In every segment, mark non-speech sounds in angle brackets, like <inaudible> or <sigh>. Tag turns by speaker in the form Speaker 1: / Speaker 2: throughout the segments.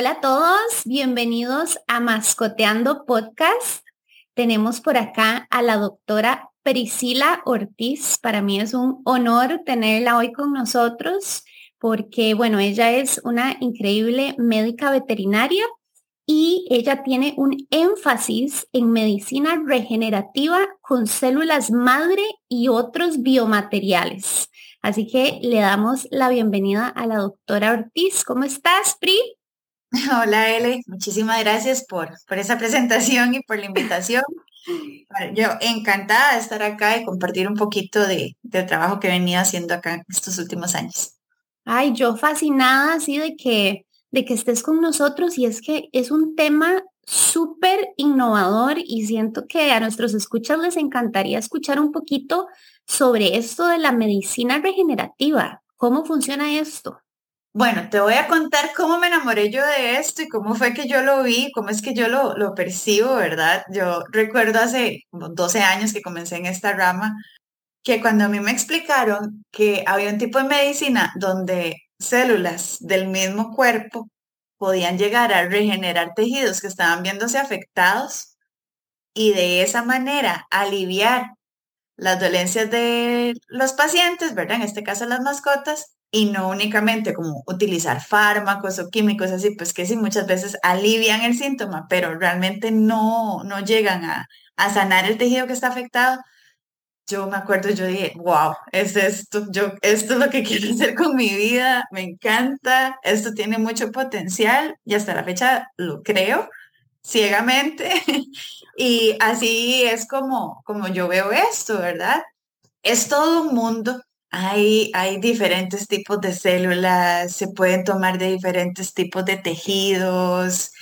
Speaker 1: Hola a todos, bienvenidos a Mascoteando Podcast. Tenemos por acá a la doctora Priscila Ortiz. Para mí es un honor tenerla hoy con nosotros porque, bueno, ella es una increíble médica veterinaria y ella tiene un énfasis en medicina regenerativa con células madre y otros biomateriales. Así que le damos la bienvenida a la doctora Ortiz. ¿Cómo estás, Pri? <laughs>
Speaker 2: Hola, Ele. Muchísimas gracias por, por esa presentación y por la invitación. Yo encantada de estar acá y compartir un poquito de, del trabajo que he venido haciendo acá estos últimos años.
Speaker 1: Ay, yo fascinada así de que de que estés con nosotros y es que es un tema súper innovador y siento que a nuestros escuchas les encantaría escuchar un poquito sobre esto de la medicina regenerativa. ¿Cómo funciona esto?
Speaker 2: Bueno, te voy a contar cómo me enamoré yo de esto y cómo fue que yo lo vi, cómo es que yo lo, lo percibo, ¿verdad? Yo recuerdo hace 12 años que comencé en esta rama, que cuando a mí me explicaron que había un tipo de medicina donde células del mismo cuerpo podían llegar a regenerar tejidos que estaban viéndose afectados y de esa manera aliviar las dolencias de los pacientes, ¿verdad? En este caso las mascotas, y no únicamente como utilizar fármacos o químicos así, pues que sí muchas veces alivian el síntoma, pero realmente no, no llegan a, a sanar el tejido que está afectado, yo me acuerdo, yo dije, wow, es esto, yo, esto es lo que quiero hacer con mi vida, me encanta, esto tiene mucho potencial y hasta la fecha lo creo ciegamente <laughs> y así es como, como yo veo esto, ¿verdad? Es todo un mundo, hay, diferentes tipos de células, se pueden tomar de diferentes tipos de tejidos,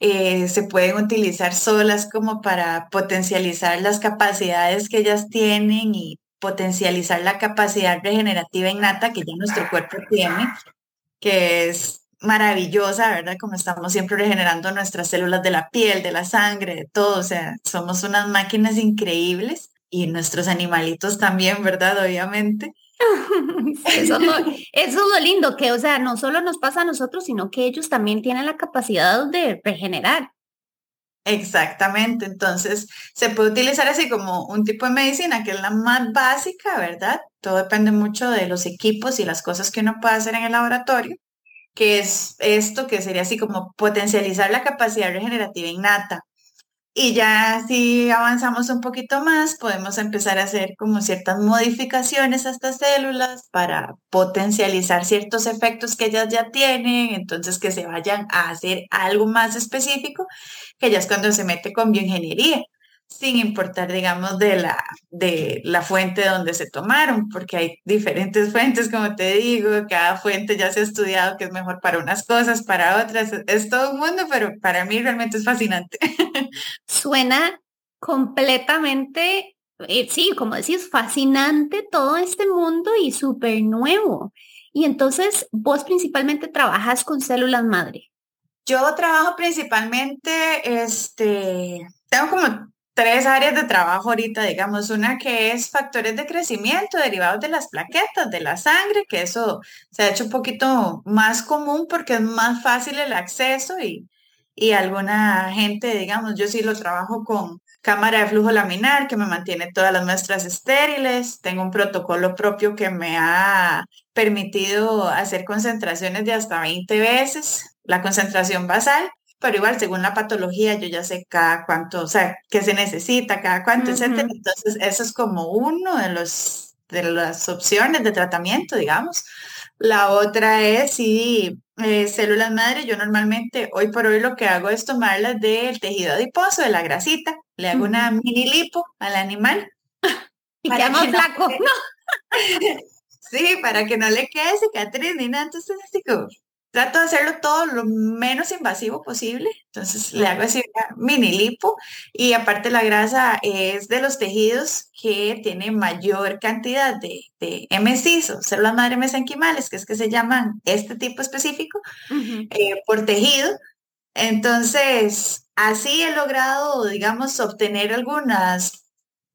Speaker 2: eh, se pueden utilizar solas como para potencializar las capacidades que ellas tienen y potencializar la capacidad regenerativa innata que ya nuestro cuerpo tiene, que es maravillosa, ¿verdad? Como estamos siempre regenerando nuestras células de la piel, de la sangre, de todo, o sea, somos unas máquinas increíbles y nuestros animalitos también, ¿verdad? Obviamente. <laughs>
Speaker 1: eso, es lo, eso es lo lindo, que o sea, no solo nos pasa a nosotros, sino que ellos también tienen la capacidad de regenerar.
Speaker 2: Exactamente, entonces se puede utilizar así como un tipo de medicina que es la más básica, ¿verdad? Todo depende mucho de los equipos y las cosas que uno puede hacer en el laboratorio, que es esto que sería así como potencializar la capacidad regenerativa innata. Y ya si avanzamos un poquito más, podemos empezar a hacer como ciertas modificaciones a estas células para potencializar ciertos efectos que ellas ya tienen, entonces que se vayan a hacer algo más específico, que ya es cuando se mete con bioingeniería sin importar, digamos, de la, de la fuente donde se tomaron, porque hay diferentes <laughs> fuentes, como te digo, cada fuente ya se ha estudiado que es mejor para unas cosas, para otras, es todo un mundo, pero para mí realmente es fascinante. <laughs>
Speaker 1: Suena completamente, eh, sí, como decís, fascinante todo este mundo y súper nuevo. Y entonces, vos principalmente trabajas con células madre.
Speaker 2: Yo trabajo principalmente, este, tengo como tres áreas de trabajo ahorita, digamos, una que es factores de crecimiento derivados de las plaquetas, de la sangre, que eso se ha hecho un poquito más común porque es más fácil el acceso y, y alguna gente, digamos, yo sí lo trabajo con cámara de flujo laminar que me mantiene todas las muestras estériles, tengo un protocolo propio que me ha permitido hacer concentraciones de hasta 20 veces la concentración basal pero igual según la patología yo ya sé cada cuánto, o sea, qué se necesita, cada cuánto, etcétera. Entonces, eso es como uno de los de las opciones de tratamiento, digamos. La otra es si eh, células madre, yo normalmente hoy por hoy lo que hago es tomarlas del tejido adiposo, de la grasita, le hago una mini lipo al animal. <laughs>
Speaker 1: Y queda más flaco, ¿no? <laughs>
Speaker 2: sí, para que no le quede cicatriz ni nada. Entonces, así como, trato de hacerlo todo lo menos invasivo posible. Entonces le hago así una mini lipo y aparte la grasa es de los tejidos que tiene mayor cantidad de, de MSIs o células madre mesenquimales, que es que se llaman este tipo específico eh, por tejido. Entonces, así he logrado, digamos, obtener algunos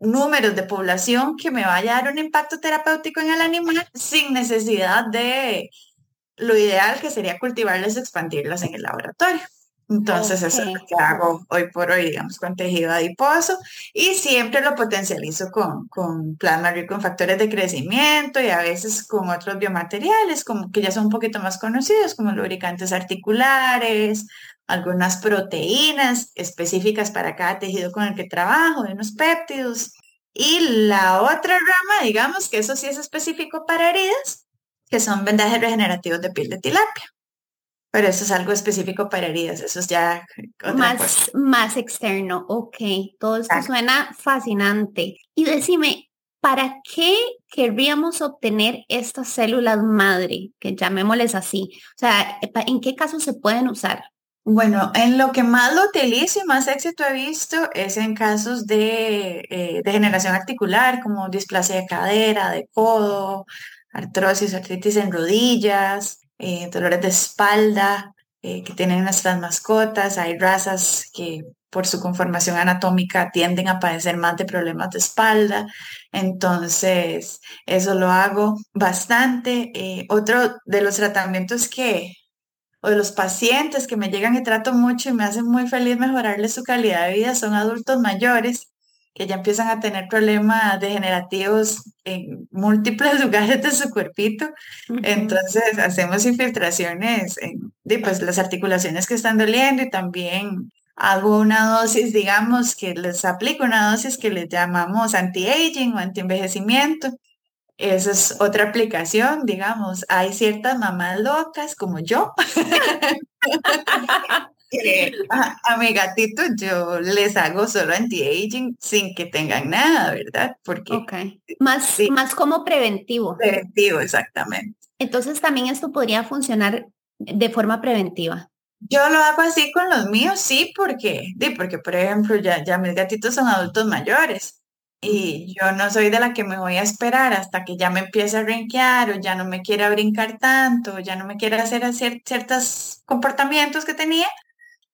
Speaker 2: números de población que me vaya a dar un impacto terapéutico en el animal sin necesidad de lo ideal que sería cultivarlas, expandirlas en el laboratorio. Entonces, eso es lo que hago hoy por hoy, digamos, con tejido adiposo y siempre lo potencializo con, con plasma rico en factores de crecimiento y a veces con otros biomateriales, como que ya son un poquito más conocidos, como lubricantes articulares, algunas proteínas específicas para cada tejido con el que trabajo, unos péptidos. Y la otra rama, digamos, que eso sí es específico para heridas, que son vendajes regenerativos de piel de tilapia. Pero eso es algo específico para heridas, eso es ya
Speaker 1: más, más externo. Ok, todo esto suena fascinante. Y decime, ¿para qué querríamos obtener estas células madre, que llamémosles así? O sea, ¿en qué casos se pueden usar?
Speaker 2: Bueno, en lo que más lo utilizo y más éxito he visto es en casos de eh, degeneración articular, como displasia de cadera, de codo, artrosis, artritis en rodillas, eh, dolores de espalda eh, que tienen nuestras mascotas. Hay razas que por su conformación anatómica tienden a padecer más de problemas de espalda. Entonces, eso lo hago bastante. Eh, otro de los tratamientos que, o de los pacientes que me llegan y trato mucho y me hacen muy feliz mejorarles su calidad de vida son adultos mayores que ya empiezan a tener problemas degenerativos en múltiples <laughs> lugares de su cuerpito. Entonces hacemos infiltraciones en pues, las articulaciones que están doliendo y también hago una dosis, digamos, que les aplico una dosis que les llamamos anti-aging o anti-envejecimiento. Esa es otra aplicación, digamos. Hay ciertas mamás locas como yo <laughs> a, <laughs> mi gatito yo les hago solo anti-aging sin que tengan nada, ¿verdad?
Speaker 1: Porque más, más como preventivo.
Speaker 2: Preventivo, exactamente.
Speaker 1: Entonces también esto podría funcionar de forma preventiva.
Speaker 2: Yo lo hago así con los míos, sí, porque, porque por ejemplo, ya, ya mis gatitos son adultos mayores y yo no soy de la que me voy a esperar hasta que ya me empiece a rinquear o ya no me quiera brincar tanto, o ya no me quiera hacer ciertos comportamientos que tenía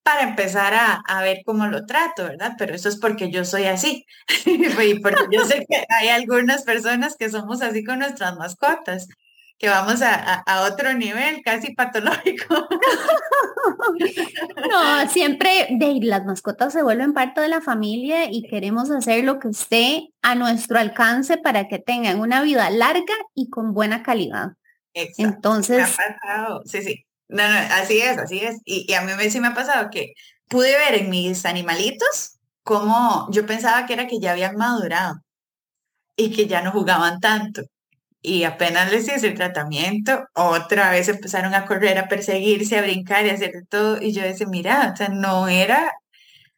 Speaker 2: para empezar a, ver cómo lo trato, ¿verdad? Pero eso es porque yo soy así. <laughs> y porque yo sé que hay algunas personas que somos así con nuestras mascotas, que vamos a, otro nivel casi patológico. <laughs>
Speaker 1: no, siempre de, las mascotas se vuelven parte de la familia y queremos hacer lo que esté a nuestro alcance para que tengan una vida larga y con buena calidad. Exacto. Entonces,
Speaker 2: sí, sí. No, no, así es, así es. Y, a mí sí me ha pasado que pude ver en mis animalitos cómo yo pensaba que era que ya habían madurado y que ya no jugaban tanto. Y apenas les hice el tratamiento, otra vez empezaron a correr, a perseguirse, a brincar y a hacer todo. Y yo decía, mira, o sea, no era,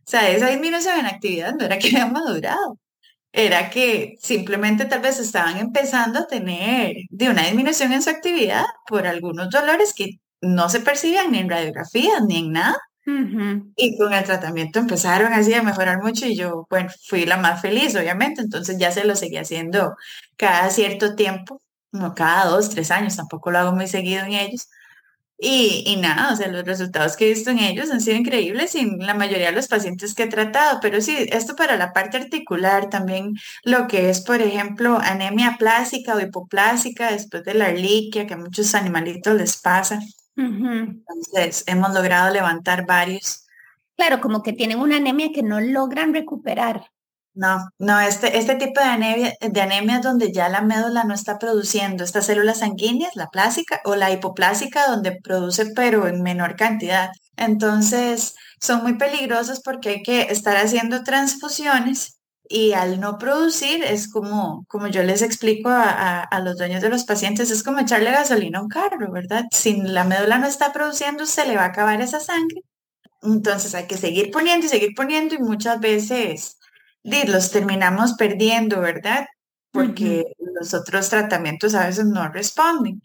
Speaker 2: o sea, esa disminución en actividad no era que <laughs> habían madurado, era que simplemente tal vez estaban empezando a tener de una disminución en su actividad por algunos dolores que no se percibían ni en radiografías ni en nada. Y con el tratamiento empezaron así a mejorar mucho y yo, bueno, fui la más feliz, obviamente, entonces ya se lo seguía haciendo cada cierto tiempo, no cada dos, tres años, tampoco lo hago muy seguido en ellos. Y, y nada, o sea, los resultados que he visto en ellos han sido increíbles en la mayoría de los pacientes que he tratado, pero sí, esto para la parte articular, también lo que es, por ejemplo, anemia plástica o hipoplásica después de la arliquia, que a muchos animalitos les pasa. Entonces, hemos logrado levantar varios.
Speaker 1: Claro, como que tienen una anemia que no logran recuperar.
Speaker 2: No, no, este, este tipo de anemia, de anemia es donde ya la médula no está produciendo estas células sanguíneas, la plásica o la hipoplásica, donde produce pero en menor cantidad. Entonces, son muy peligrosos porque hay que estar haciendo transfusiones y al no producir es como, como yo les explico a, los dueños de los pacientes, es como echarle gasolina a un carro, ¿verdad? Si la médula no está produciendo, se le va a acabar esa sangre. Entonces hay que seguir poniendo y seguir poniendo y muchas veces los terminamos perdiendo, ¿verdad? Porque los otros tratamientos a veces no responden.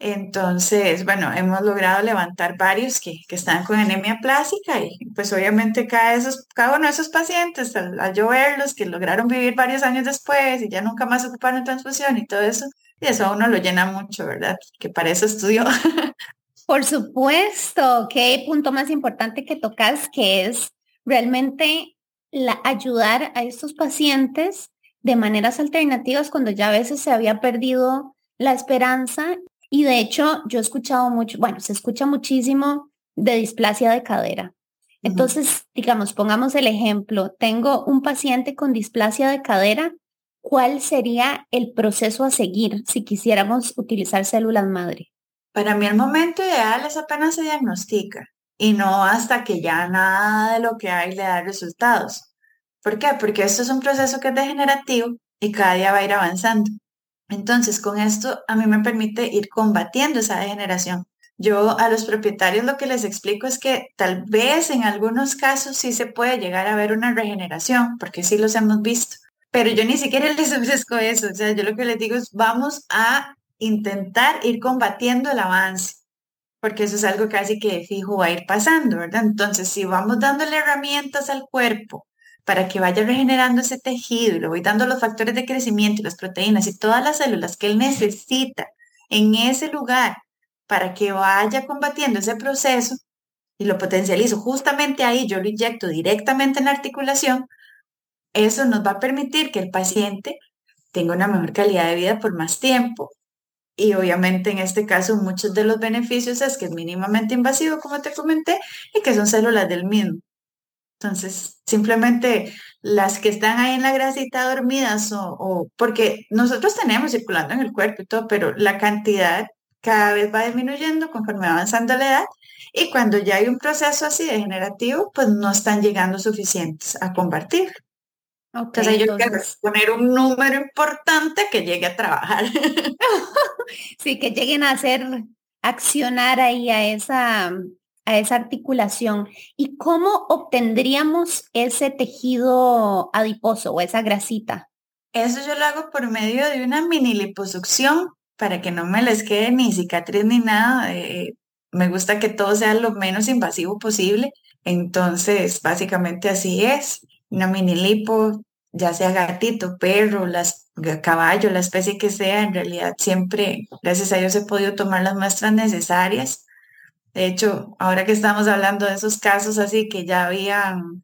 Speaker 2: Entonces, bueno, hemos logrado levantar varios que, están con anemia plástica y pues obviamente cada, esos, cada uno de esos pacientes, al, al, yo que lograron vivir varios años después y ya nunca más ocuparon transfusión y todo eso, y eso a uno lo llena mucho, ¿verdad? Que para eso estudió. <laughs>
Speaker 1: Por supuesto, qué punto más importante que tocas, que es realmente la, ayudar a estos pacientes de maneras alternativas cuando ya a veces se había perdido la esperanza Y de hecho, yo he escuchado mucho, bueno, se escucha muchísimo de displasia de cadera. Entonces, digamos, pongamos el ejemplo, tengo un paciente con displasia de cadera, ¿cuál sería el proceso a seguir si quisiéramos utilizar células madre?
Speaker 2: Para mí el momento ideal es apenas se diagnostica y no hasta que ya nada de lo que hay le da resultados. ¿Por qué? Porque esto es un proceso que es degenerativo y cada día va a ir avanzando. Entonces, con esto a mí me permite ir combatiendo esa degeneración. Yo a los propietarios lo que les explico es que tal vez en algunos casos sí se puede llegar a ver una regeneración, porque sí los hemos visto, pero yo ni siquiera <laughs> les ofrezco eso. O sea, yo lo que les digo es vamos a intentar ir combatiendo el avance, porque eso es algo casi que fijo va a ir pasando, ¿verdad? Entonces, si vamos dándole herramientas al cuerpo para que vaya regenerando ese tejido y le voy dando los factores de crecimiento y las proteínas y todas las células que él necesita en ese lugar para que vaya combatiendo ese proceso y lo potencializo justamente ahí, yo lo inyecto directamente en la articulación, eso nos va a permitir que el paciente tenga una mejor calidad de vida por más tiempo. Y obviamente en este caso muchos de los beneficios es que es mínimamente invasivo, como te comenté, y que son células del mismo. Entonces, simplemente las que están ahí en la grasita dormidas o, o, porque nosotros tenemos circulando en el cuerpo y todo, pero la cantidad cada vez va disminuyendo conforme va avanzando la edad y cuando ya hay un proceso así degenerativo, pues no están llegando suficientes a combatir. entonces yo quiero poner un número importante que llegue a trabajar. <laughs>
Speaker 1: sí, que lleguen a hacer, accionar ahí a esa, a esa articulación. ¿Y cómo obtendríamos ese tejido adiposo o esa grasita?
Speaker 2: Eso yo lo hago por medio de una mini liposucción para que no me les quede ni cicatriz ni nada. Eh, me gusta que todo sea lo menos invasivo posible. Entonces, básicamente así es. Una mini lipo, ya sea gatito, perro, las, caballo, la especie que sea, en realidad siempre, gracias a Dios, he podido tomar las muestras necesarias. De hecho, ahora que estamos hablando de esos casos así que ya habían,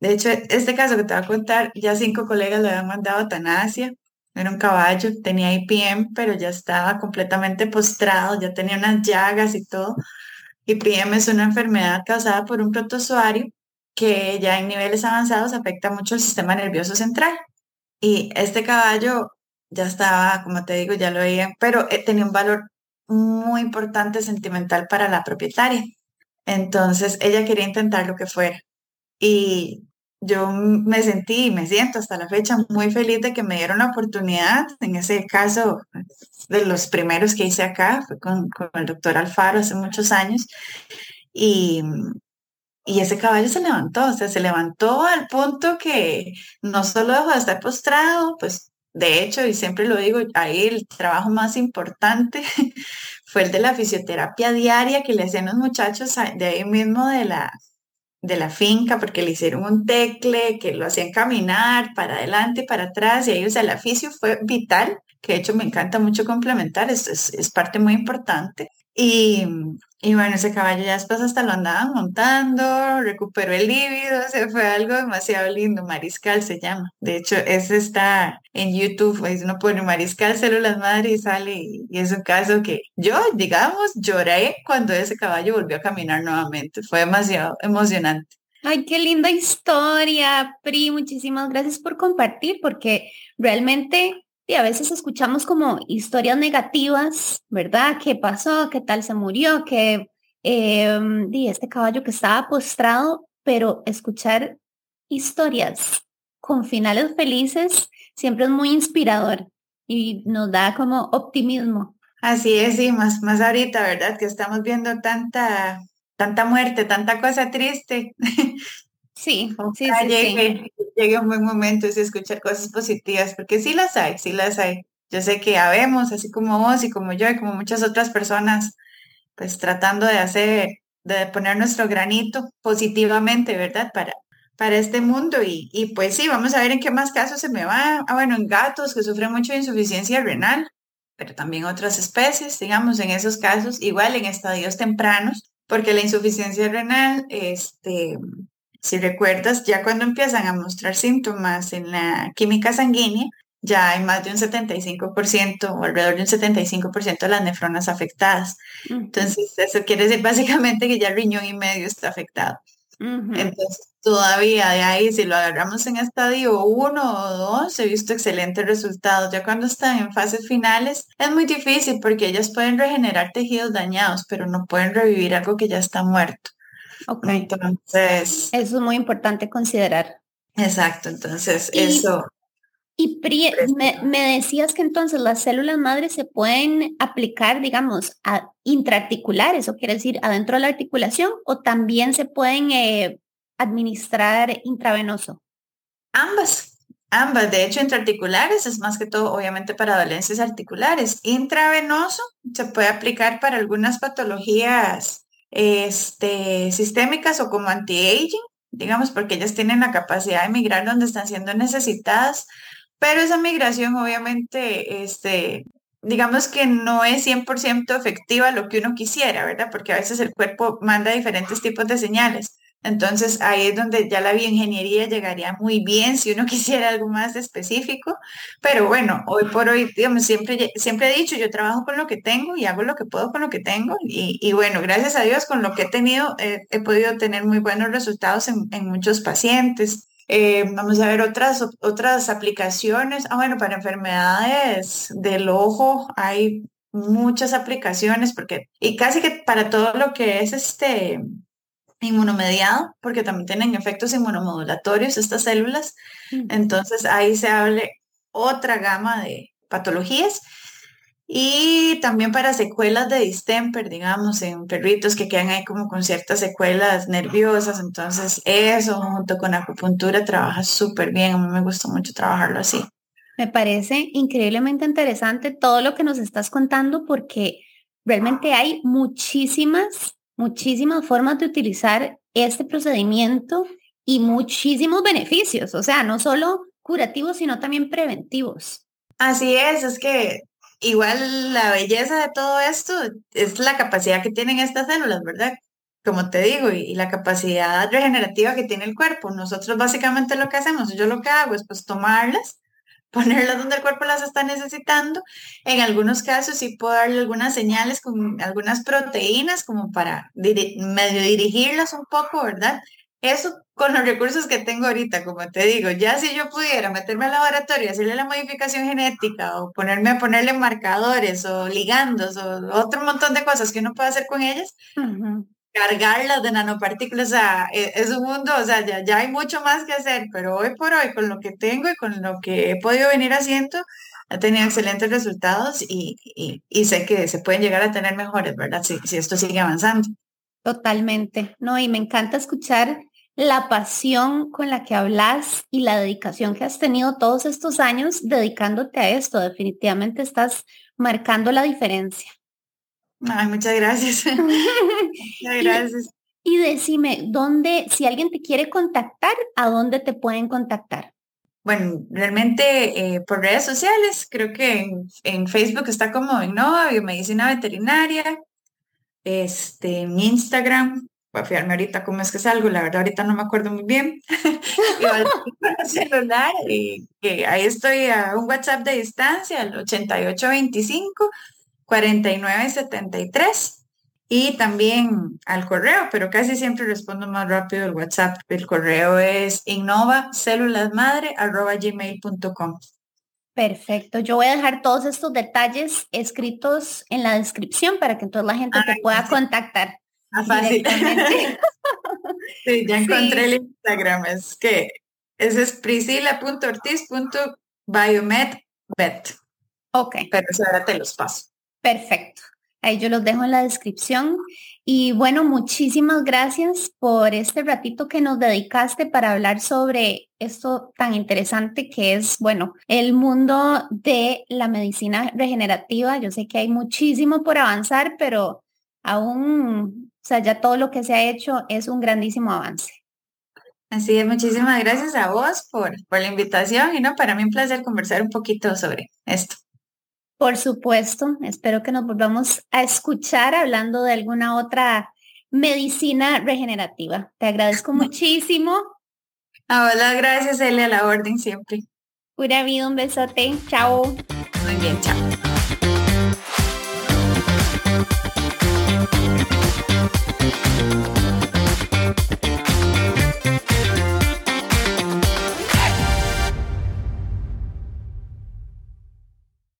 Speaker 2: de hecho, este caso que te voy a contar, ya cinco colegas le habían mandado eutanasia era un caballo, tenía IPM, pero ya estaba completamente postrado, ya tenía unas llagas y todo. IPM es una enfermedad causada por un protozoario que ya en niveles avanzados afecta mucho el sistema nervioso central. Y este caballo ya estaba, como te digo, ya lo veían, pero eh, tenía un valor muy importante sentimental para la propietaria. Entonces ella quería intentar lo que fuera. Y yo me sentí y me siento hasta la fecha muy feliz de que me dieron la oportunidad. En ese caso, de los primeros que hice acá, fue con, el doctor Alfaro hace muchos años. Y, y ese caballo se levantó, o sea, se levantó al punto que no solo dejó de estar postrado, pues de hecho, y siempre lo digo, ahí el trabajo más importante <laughs> fue el de la fisioterapia diaria que le hacían los muchachos de ahí mismo de la, de la finca porque le hicieron un tecle que lo hacían caminar para adelante para atrás y ahí, o sea, el aficio fue vital, que de hecho me encanta mucho complementar, es, es parte muy importante. Y, y bueno, ese caballo ya después hasta lo andaban montando, recuperó el líbido, se fue algo demasiado lindo, Mariscal se llama. De hecho, ese está en YouTube, pues uno pone Mariscal Células Madre y sale, y, es un caso que yo, digamos, lloré cuando ese caballo volvió a caminar nuevamente. Fue demasiado emocionante.
Speaker 1: Ay, qué linda historia, Pri. Muchísimas gracias por compartir, porque realmente y a veces escuchamos como historias negativas, ¿verdad? ¿Qué pasó? ¿Qué tal se murió? Que eh, este caballo que estaba postrado, pero escuchar historias con finales felices siempre es muy inspirador y nos da como optimismo.
Speaker 2: Así es, sí, más, más ahorita, ¿verdad? Que estamos viendo tanta, tanta muerte, tanta cosa triste. <laughs>
Speaker 1: Sí, sí,
Speaker 2: sí, llegue, llegue un buen momento y escuchar cosas positivas, porque sí las hay, sí las hay. Yo sé que habemos, así como vos y como yo y como muchas otras personas, pues tratando de hacer, de poner nuestro granito positivamente, ¿verdad? Para, para este mundo. Y, y pues sí, vamos a ver en qué más casos se me va. Ah, bueno, en gatos que sufren mucho de insuficiencia renal, pero también otras especies, digamos, en esos casos, igual en estadios tempranos, porque la insuficiencia renal, este, si recuerdas, ya cuando empiezan a mostrar síntomas en la química sanguínea, ya hay más de un 75% o alrededor de un 75% de las nefronas afectadas. Entonces, eso quiere decir básicamente que ya el riñón y medio está afectado. Entonces, todavía de ahí, si lo agarramos en estadio 1 o 2, he visto excelentes resultados. Ya cuando están en fases finales, es muy difícil porque ellas pueden regenerar tejidos dañados, pero no pueden revivir algo que ya está muerto.
Speaker 1: Ok. Entonces. Eso es muy importante considerar.
Speaker 2: Exacto, entonces eso.
Speaker 1: Y me, decías que entonces las células madres se pueden aplicar, digamos, a intraarticulares, o quiere decir adentro de la articulación, o también se pueden eh, administrar intravenoso.
Speaker 2: Ambas, ambas. De hecho, intraarticulares es más que todo, obviamente, para dolencias articulares. Intravenoso se puede aplicar para algunas patologías este, sistémicas o como anti-aging, digamos, porque ellas tienen la capacidad de migrar donde están siendo necesitadas pero esa migración obviamente, este, digamos que no es 100% efectiva lo que uno quisiera, ¿verdad? Porque a veces el cuerpo manda diferentes tipos de señales. Entonces ahí es donde ya la bioingeniería llegaría muy bien si uno <laughs> quisiera algo más específico. Pero bueno, hoy por hoy, digamos, siempre, siempre he dicho, yo trabajo con lo que tengo y hago lo que puedo con lo que tengo. Y, bueno, gracias a Dios con lo que he tenido, he podido tener muy buenos resultados en, en muchos pacientes. Eh, vamos a ver otras, otras aplicaciones. Ah, bueno, para enfermedades del ojo hay muchas aplicaciones porque, y casi que para todo lo que es este inmunomediado, porque también tienen efectos inmunomodulatorios estas células. Mm. Entonces ahí se hable otra gama de patologías y también para secuelas de distemper, digamos, en perritos que quedan ahí como con ciertas secuelas nerviosas. Entonces, eso junto con acupuntura trabaja súper bien. A mí me gusta mucho trabajarlo así.
Speaker 1: Me parece increíblemente interesante todo lo que nos estás contando porque realmente hay muchísimas, muchísimas formas de utilizar este procedimiento y muchísimos beneficios. O sea, no solo curativos, sino también preventivos.
Speaker 2: Así es, es que igual la belleza de todo esto es la capacidad que tienen estas células, ¿verdad? Como te digo, y, la capacidad regenerativa que tiene el cuerpo. Nosotros básicamente lo que hacemos, yo lo que hago es pues tomarlas, ponerlas donde el cuerpo las está necesitando. En algunos casos sí puedo darle algunas señales con algunas proteínas como para medio dirigirlas un poco, ¿verdad? Eso con los recursos que tengo ahorita, como te digo, ya si yo pudiera meterme al laboratorio hacerle la modificación genética o ponerme a ponerle marcadores o ligandos o otro montón de cosas que uno puede hacer con ellas, cargarlas de nanopartículas, o e, es, un mundo, o sea, ya, hay mucho más que hacer, pero hoy por hoy, con lo que tengo y con lo que he podido venir haciendo, ha tenido excelentes resultados y, y, sé que se pueden llegar a tener mejores, ¿verdad? Si esto sigue avanzando.
Speaker 1: Totalmente, ¿no? Y me encanta escuchar la pasión con la que hablas y la dedicación que has tenido todos estos años dedicándote a esto. Definitivamente estás marcando la diferencia.
Speaker 2: Ay, muchas gracias. <laughs> muchas gracias.
Speaker 1: Y, decime, ¿dónde, si alguien te quiere contactar, a dónde te pueden contactar?
Speaker 2: Bueno, realmente eh, por redes sociales, creo que en, Facebook está como Innova Biomedicina Veterinaria, este, en Instagram voy a fijarme ahorita cómo es que salgo, la verdad ahorita no me acuerdo muy bien. <laughs> y celular y que ahí estoy a un WhatsApp de distancia, al 8825 4973 y también al correo, pero casi siempre respondo más rápido el WhatsApp. El correo es innovacelulasmadre.gmail.com.
Speaker 1: Perfecto. Yo voy a dejar todos estos detalles escritos en la descripción para que entonces la gente te pueda contactar.
Speaker 2: Ah, fácil. <laughs> sí, ya encontré el Instagram. Es que ese es priscila.ortiz.biomedvet.
Speaker 1: Ok.
Speaker 2: Pero ahora te los paso.
Speaker 1: Perfecto. Ahí yo los dejo en la descripción. Y bueno, muchísimas gracias por este ratito que nos dedicaste para hablar sobre esto tan interesante que es, bueno, el mundo de la medicina regenerativa. Yo sé que hay muchísimo por avanzar, pero aún o sea, ya todo lo que se ha hecho es un grandísimo avance.
Speaker 2: Así es, muchísimas gracias a vos por, por la invitación y no, para mí un placer conversar un poquito sobre esto.
Speaker 1: Por supuesto, espero que nos volvamos a escuchar hablando de alguna otra medicina regenerativa. Te agradezco muchísimo.
Speaker 2: Hola, gracias, Elia, a la orden siempre.
Speaker 1: Pura vida, un besote. Chao.
Speaker 2: Muy bien, chao.